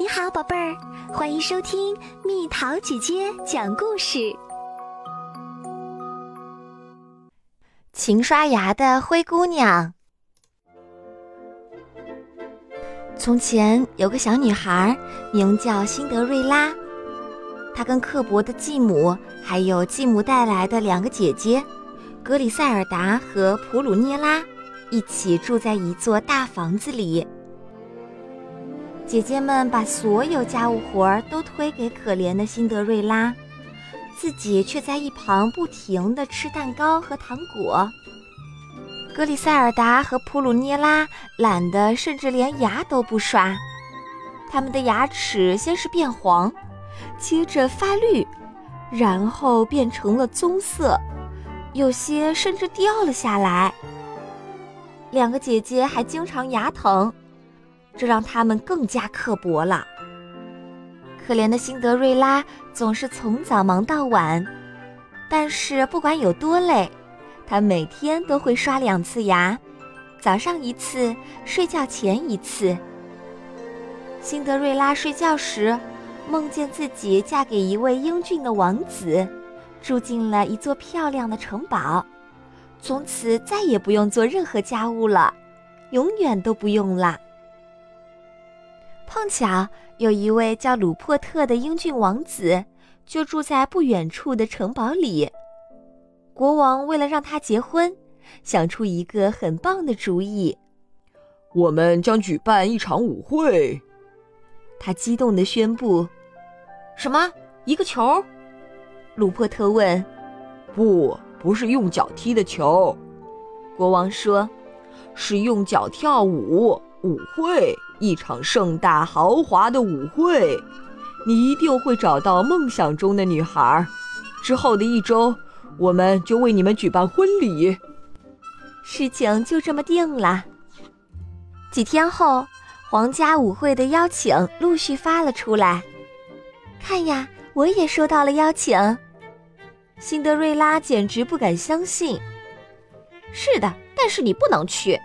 你好，宝贝儿，欢迎收听蜜桃姐姐讲故事。勤刷牙的灰姑娘。从前有个小女孩，名叫辛德瑞拉。她跟刻薄的继母，还有继母带来的两个姐姐，格里塞尔达和普鲁涅拉，一起住在一座大房子里。姐姐们把所有家务活儿都推给可怜的辛德瑞拉，自己却在一旁不停地吃蛋糕和糖果。格里塞尔达和普鲁涅拉懒得甚至连牙都不刷，他们的牙齿先是变黄，接着发绿，然后变成了棕色，有些甚至掉了下来。两个姐姐还经常牙疼。这让他们更加刻薄了。可怜的辛德瑞拉总是从早忙到晚，但是不管有多累，她每天都会刷两次牙，早上一次，睡觉前一次。辛德瑞拉睡觉时，梦见自己嫁给一位英俊的王子，住进了一座漂亮的城堡，从此再也不用做任何家务了，永远都不用了。碰巧有一位叫鲁珀特的英俊王子，就住在不远处的城堡里。国王为了让他结婚，想出一个很棒的主意：我们将举办一场舞会。他激动地宣布：“什么？一个球？”鲁珀特问。“不，不是用脚踢的球。”国王说，“是用脚跳舞。”舞会，一场盛大豪华的舞会，你一定会找到梦想中的女孩。之后的一周，我们就为你们举办婚礼。事情就这么定了。几天后，皇家舞会的邀请陆续发了出来。看呀，我也收到了邀请。辛德瑞拉简直不敢相信。是的，但是你不能去。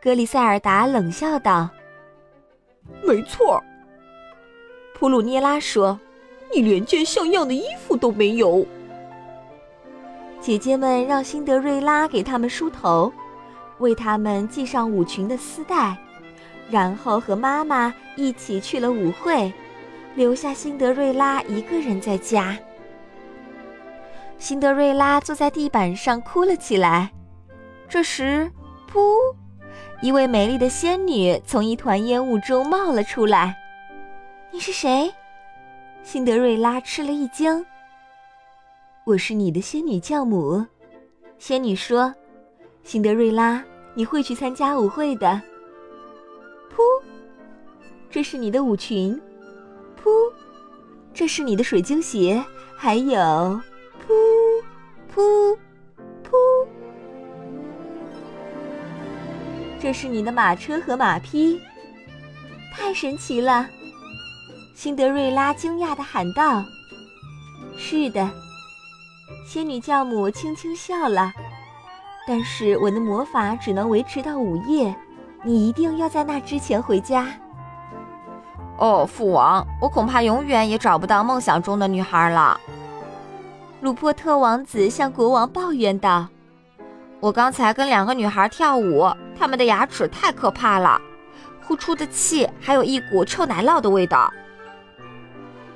格里塞尔达冷笑道：“没错。”普鲁涅拉说：“你连件像样的衣服都没有。”姐姐们让辛德瑞拉给他们梳头，为他们系上舞裙的丝带，然后和妈妈一起去了舞会，留下辛德瑞拉一个人在家。辛德瑞拉坐在地板上哭了起来。这时，噗！一位美丽的仙女从一团烟雾中冒了出来。“你是谁？”辛德瑞拉吃了一惊。“我是你的仙女教母。”仙女说，“辛德瑞拉，你会去参加舞会的。”“噗！”这是你的舞裙。“噗！”这是你的水晶鞋。还有，“噗噗这是你的马车和马匹，太神奇了！辛德瑞拉惊讶地喊道：“是的。”仙女教母轻轻笑了。但是我的魔法只能维持到午夜，你一定要在那之前回家。哦，父王，我恐怕永远也找不到梦想中的女孩了。鲁珀特王子向国王抱怨道。我刚才跟两个女孩跳舞，她们的牙齿太可怕了，呼出的气还有一股臭奶酪的味道。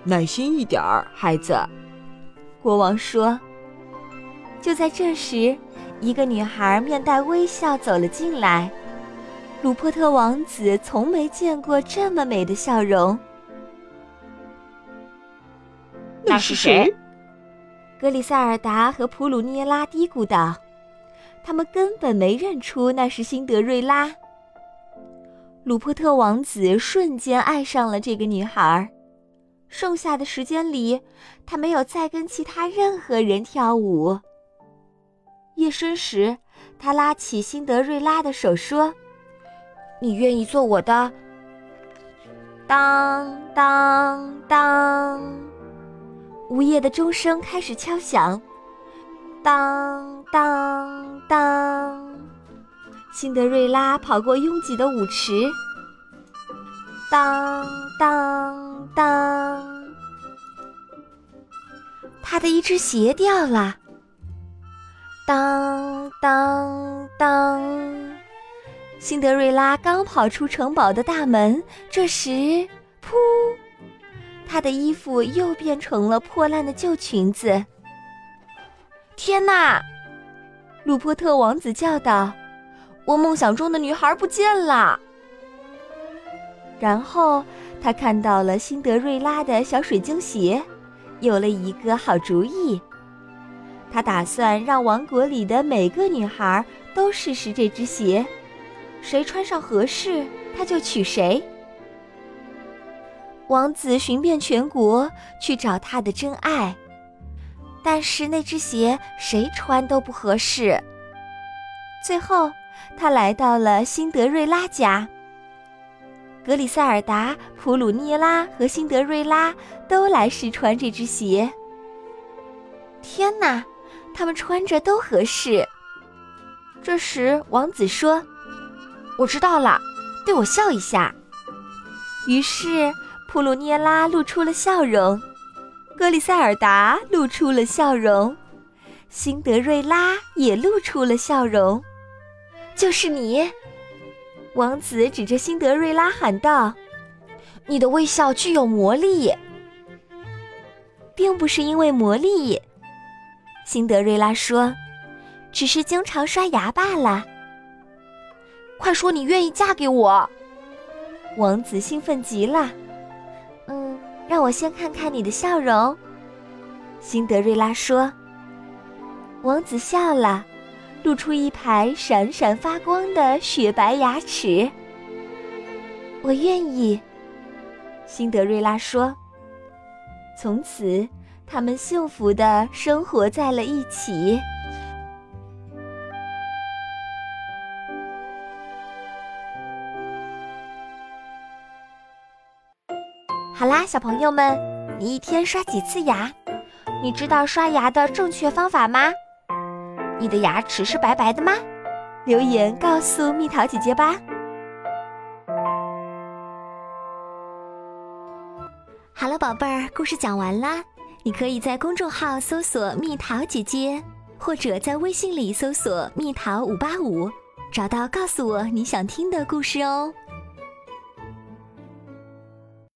耐心一点儿，孩子，国王说。就在这时，一个女孩面带微笑走了进来。鲁珀特王子从没见过这么美的笑容。那是谁？格里塞尔达和普鲁涅拉嘀咕道。他们根本没认出那是辛德瑞拉。鲁珀特王子瞬间爱上了这个女孩。剩下的时间里，他没有再跟其他任何人跳舞。夜深时，他拉起辛德瑞拉的手说：“你愿意做我的？”当当当，午夜的钟声开始敲响。当当当！辛德瑞拉跑过拥挤的舞池，当当。当，他的一只鞋掉了。当。当。当，辛德瑞拉刚跑出城堡的大门，这时，噗，她的衣服又变成了破烂的旧裙子。天哪！鲁波特王子叫道：“我梦想中的女孩不见了。”然后他看到了辛德瑞拉的小水晶鞋，有了一个好主意。他打算让王国里的每个女孩都试试这只鞋，谁穿上合适，他就娶谁。王子寻遍全国去找他的真爱，但是那只鞋谁穿都不合适。最后，他来到了辛德瑞拉家。格里塞尔达、普鲁涅拉和辛德瑞拉都来试穿这只鞋。天哪，他们穿着都合适。这时，王子说：“我知道了，对我笑一下。”于是，普鲁涅拉露出了笑容，格里塞尔达露出了笑容，辛德瑞拉也露出了笑容。就是你。王子指着辛德瑞拉喊道：“你的微笑具有魔力，并不是因为魔力。”辛德瑞拉说：“只是经常刷牙罢了。”快说你愿意嫁给我！王子兴奋极了。让我先看看你的笑容。”辛德瑞拉说。王子笑了。露出一排闪闪发光的雪白牙齿。我愿意，辛德瑞拉说。从此，他们幸福的生活在了一起。好啦，小朋友们，你一天刷几次牙？你知道刷牙的正确方法吗？你的牙齿是白白的吗？留言告诉蜜桃姐姐吧。好了，宝贝儿，故事讲完啦。你可以在公众号搜索“蜜桃姐姐”，或者在微信里搜索“蜜桃五八五”，找到告诉我你想听的故事哦。